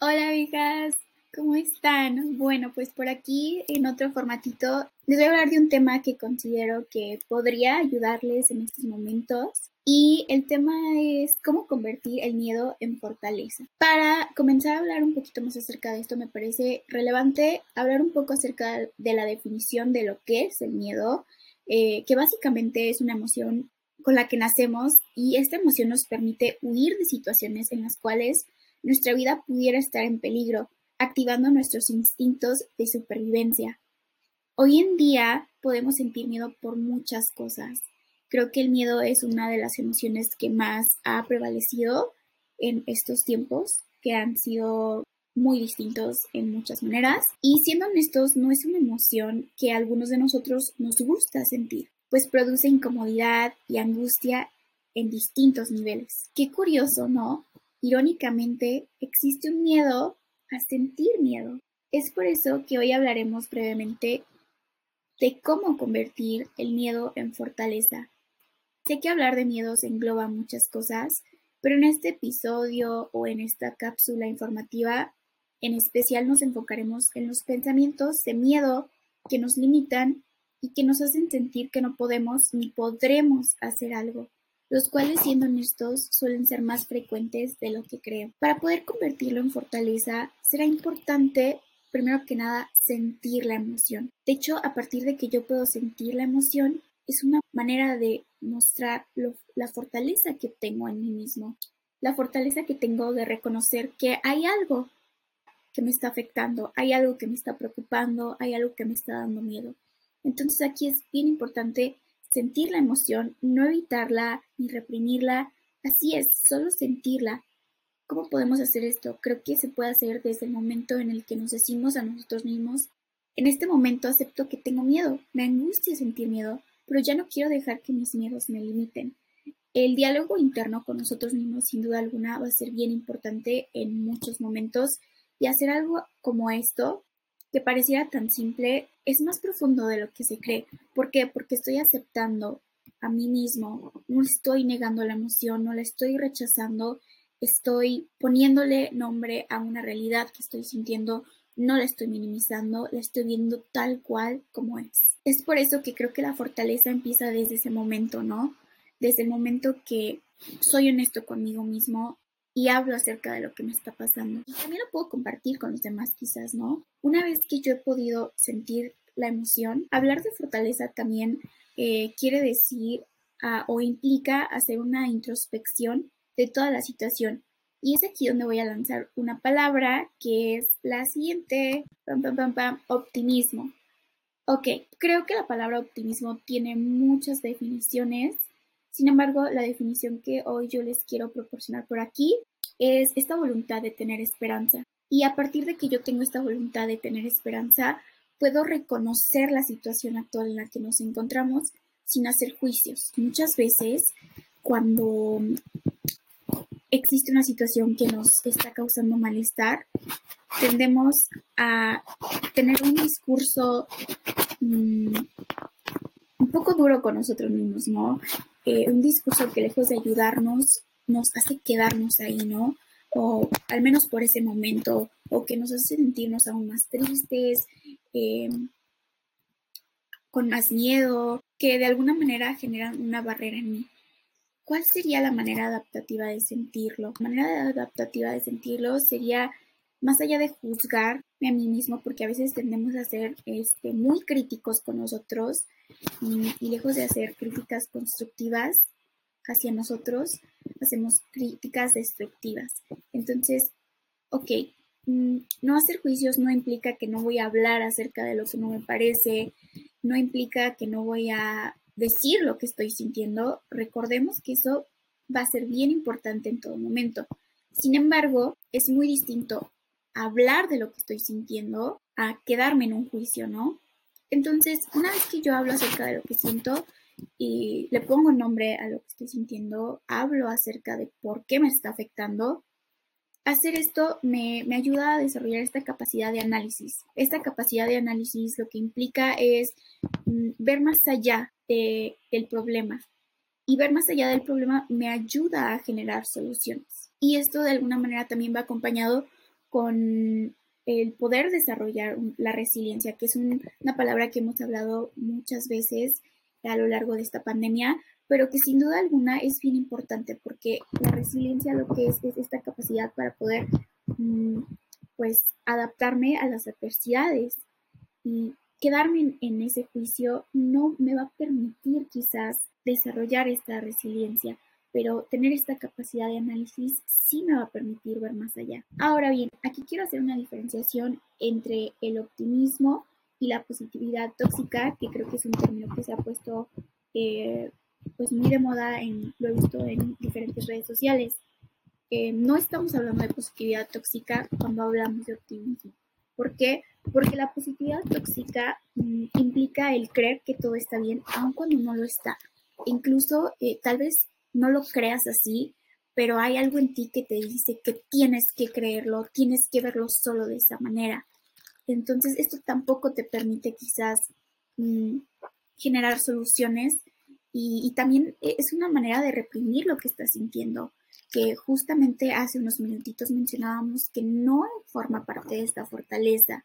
Hola, amigas, ¿cómo están? Bueno, pues por aquí en otro formatito les voy a hablar de un tema que considero que podría ayudarles en estos momentos y el tema es cómo convertir el miedo en fortaleza. Para comenzar a hablar un poquito más acerca de esto, me parece relevante hablar un poco acerca de la definición de lo que es el miedo, eh, que básicamente es una emoción con la que nacemos y esta emoción nos permite huir de situaciones en las cuales nuestra vida pudiera estar en peligro, activando nuestros instintos de supervivencia. Hoy en día podemos sentir miedo por muchas cosas. Creo que el miedo es una de las emociones que más ha prevalecido en estos tiempos, que han sido muy distintos en muchas maneras. Y siendo honestos, no es una emoción que a algunos de nosotros nos gusta sentir, pues produce incomodidad y angustia en distintos niveles. Qué curioso, ¿no? Irónicamente, existe un miedo a sentir miedo. Es por eso que hoy hablaremos brevemente de cómo convertir el miedo en fortaleza. Sé que hablar de miedos engloba muchas cosas, pero en este episodio o en esta cápsula informativa en especial nos enfocaremos en los pensamientos de miedo que nos limitan y que nos hacen sentir que no podemos ni podremos hacer algo los cuales siendo honestos suelen ser más frecuentes de lo que creo. Para poder convertirlo en fortaleza será importante primero que nada sentir la emoción. De hecho, a partir de que yo puedo sentir la emoción, es una manera de mostrar la fortaleza que tengo en mí mismo, la fortaleza que tengo de reconocer que hay algo que me está afectando, hay algo que me está preocupando, hay algo que me está dando miedo. Entonces aquí es bien importante sentir la emoción, no evitarla ni reprimirla, así es, solo sentirla. ¿Cómo podemos hacer esto? Creo que se puede hacer desde el momento en el que nos decimos a nosotros mismos, en este momento acepto que tengo miedo, me angustia sentir miedo, pero ya no quiero dejar que mis miedos me limiten. El diálogo interno con nosotros mismos, sin duda alguna, va a ser bien importante en muchos momentos y hacer algo como esto que pareciera tan simple es más profundo de lo que se cree. ¿Por qué? Porque estoy aceptando a mí mismo, no estoy negando la emoción, no la estoy rechazando, estoy poniéndole nombre a una realidad que estoy sintiendo, no la estoy minimizando, la estoy viendo tal cual como es. Es por eso que creo que la fortaleza empieza desde ese momento, ¿no? Desde el momento que soy honesto conmigo mismo, y hablo acerca de lo que me está pasando. También lo puedo compartir con los demás quizás, ¿no? Una vez que yo he podido sentir la emoción, hablar de fortaleza también eh, quiere decir ah, o implica hacer una introspección de toda la situación. Y es aquí donde voy a lanzar una palabra que es la siguiente, optimismo. Ok, creo que la palabra optimismo tiene muchas definiciones sin embargo, la definición que hoy yo les quiero proporcionar por aquí es esta voluntad de tener esperanza. Y a partir de que yo tengo esta voluntad de tener esperanza, puedo reconocer la situación actual en la que nos encontramos sin hacer juicios. Muchas veces, cuando existe una situación que nos está causando malestar, tendemos a tener un discurso mm, un poco duro con nosotros mismos, ¿no? un discurso que lejos de ayudarnos nos hace quedarnos ahí, ¿no? O al menos por ese momento, o que nos hace sentirnos aún más tristes, em, con más miedo, que de alguna manera generan una barrera en mí. ¿Cuál sería la manera adaptativa de sentirlo? La manera adaptativa de sentirlo sería más allá de juzgarme a mí mismo, porque a veces tendemos a ser este, muy críticos con nosotros y, lejos de hacer críticas constructivas hacia nosotros, hacemos críticas destructivas. Entonces, ok, mm, no hacer juicios no implica que no voy a hablar acerca de lo que no me parece, no implica que no voy a decir lo que estoy sintiendo. Recordemos que eso va a ser bien importante en todo momento. Sin embargo, es muy distinto hablar de lo que estoy sintiendo a quedarme en un juicio, ¿no? Entonces, una vez que yo hablo acerca de lo que siento y le pongo nombre a lo que estoy sintiendo, hablo acerca de por qué me está afectando, hacer esto me, ayuda a desarrollar esta capacidad de análisis. Esta capacidad de análisis lo que implica es mm, ver más allá del problema. Y ver más allá del problema me ayuda a generar soluciones. Y esto de alguna manera también va acompañado con el poder desarrollar la resiliencia, que es una palabra que hemos hablado muchas veces a lo largo de esta pandemia, pero que sin duda alguna es bien importante porque la resiliencia lo que es es esta capacidad para poder mm, pues adaptarme a las adversidades y quedarme en, ese juicio no me va a permitir quizás desarrollar esta resiliencia, pero tener esta capacidad de análisis sí me va a permitir ver más allá. Ahora bien, aquí quiero hacer una diferenciación entre el optimismo y la positividad tóxica, que creo que es un término que se ha puesto eh, pues muy de moda, en, lo he visto en diferentes redes sociales. Eh, no estamos hablando de positividad tóxica cuando hablamos de optimismo. ¿Por qué? Porque la positividad tóxica mm, implica el creer que todo está bien, aun cuando no lo está. Incluso eh, tal vez no lo creas así, pero hay algo en ti que te dice que tienes que creerlo, tienes que verlo solo de esa manera. Entonces, esto tampoco te permite quizás mm, generar soluciones y, también es una manera de reprimir lo que estás sintiendo, que justamente hace unos minutitos mencionábamos que no forma parte de esta fortaleza.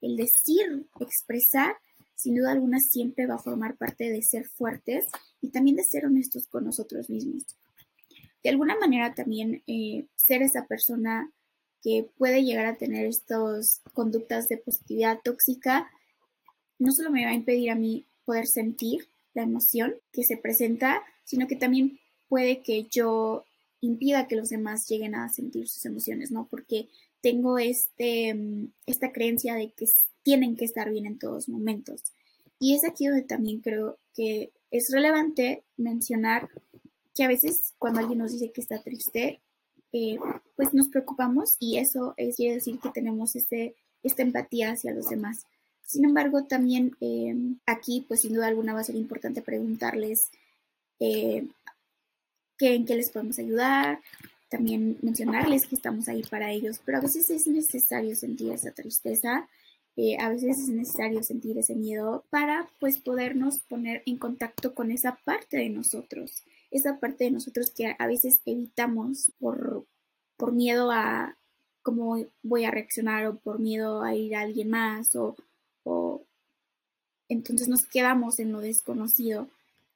El decir, expresar, sin duda alguna siempre va a formar parte de ser fuertes y también de ser honestos con nosotros mismos. De alguna manera también eh, ser esa persona que puede llegar a tener estas conductas de positividad tóxica, no solo me va a impedir a mí poder sentir la emoción que se presenta, sino que también puede que yo impida que los demás lleguen a sentir sus emociones, ¿no? Porque tengo este, mm, esta creencia de que tienen que estar bien en todos momentos. Y es aquí donde también creo que es relevante mencionar que a veces cuando alguien nos dice que está triste, eh, pues nos preocupamos y eso es, quiere decir que tenemos este, esta empatía hacia los demás. Sin embargo, también eh, aquí, pues sin duda alguna va a ser importante preguntarles eh, en qué les podemos ayudar, también mencionarles que estamos ahí para ellos, pero a veces es necesario sentir esa tristeza, eh, a veces es necesario sentir ese miedo para pues podernos poner en contacto con esa parte de nosotros, esa parte de nosotros que a veces evitamos por, por miedo a cómo voy a reaccionar o por miedo a ir a alguien más o o entonces nos quedamos en lo desconocido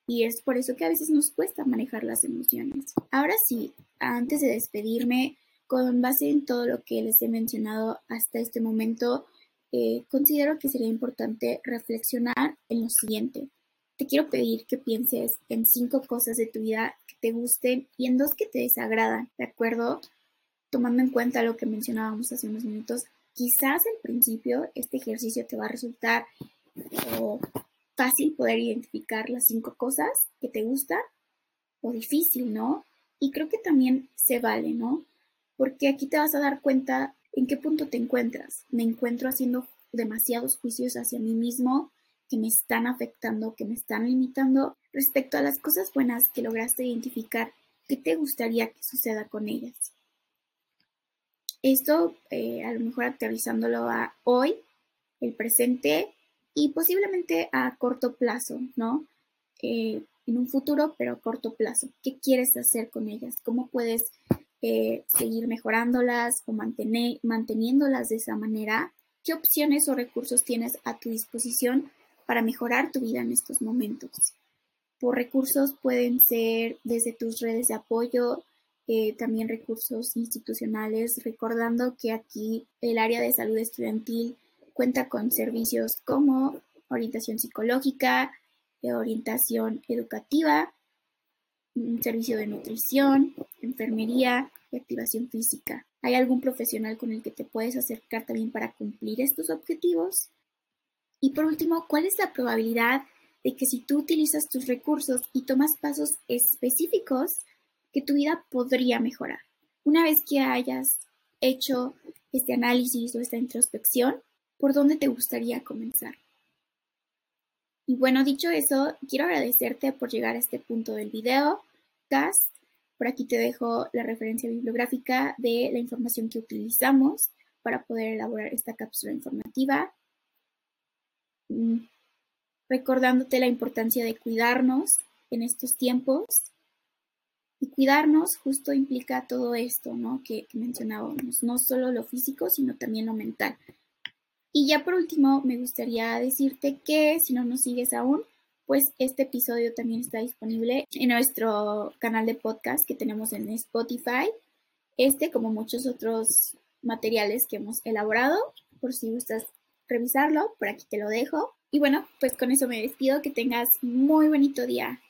y es por eso que a veces nos cuesta manejar las emociones. Ahora sí, antes de despedirme, con base en todo lo que les he mencionado hasta este momento, eh, considero que sería importante reflexionar en lo siguiente. Te quiero pedir que pienses en cinco cosas de tu vida que te gusten y en dos que te desagradan, ¿de acuerdo? Tomando en cuenta lo que mencionábamos hace unos minutos, Quizás al principio este ejercicio te va a resultar fácil poder identificar las cinco cosas que te gustan o difícil, ¿no? Y creo que también se vale, ¿no? Porque aquí te vas a dar cuenta en qué punto te encuentras. Me encuentro haciendo demasiados juicios hacia mí mismo que me están afectando, que me están limitando respecto a las cosas buenas que lograste identificar. ¿Qué te gustaría que suceda con ellas? Esto eh, a lo mejor actualizándolo a hoy, el presente y posiblemente a corto plazo, ¿no? Eh, en un futuro, pero a corto plazo. ¿Qué quieres hacer con ellas? ¿Cómo puedes eh, seguir mejorándolas o mantener, manteniéndolas de esa manera? ¿Qué opciones o recursos tienes a tu disposición para mejorar tu vida en estos momentos? Por recursos pueden ser desde tus redes de apoyo, eh, también recursos institucionales, recordando que aquí el área de salud estudiantil cuenta con servicios como orientación psicológica, eh, orientación educativa, un servicio de nutrición, enfermería y activación física. ¿Hay algún profesional con el que te puedes acercar también para cumplir estos objetivos? Y por último, ¿cuál es la probabilidad de que si tú utilizas tus recursos y tomas pasos específicos que tu vida podría mejorar. Una vez que hayas hecho este análisis o esta introspección, ¿por dónde te gustaría comenzar? Y bueno, dicho eso, quiero agradecerte por llegar a este punto del video, cast. Por aquí te dejo la referencia bibliográfica de la información que utilizamos para poder elaborar esta cápsula informativa. Mm, recordándote la importancia de cuidarnos en estos tiempos Y cuidarnos justo implica todo esto, ¿no? Que, mencionábamos, no solo lo físico, sino también lo mental. Y ya por último, me gustaría decirte que si no nos sigues aún, pues este episodio también está disponible en nuestro canal de podcast que tenemos en Spotify. Este, como muchos otros materiales que hemos elaborado, por si gustas revisarlo, por aquí te lo dejo. Y bueno, pues con eso me despido, que tengas muy bonito día.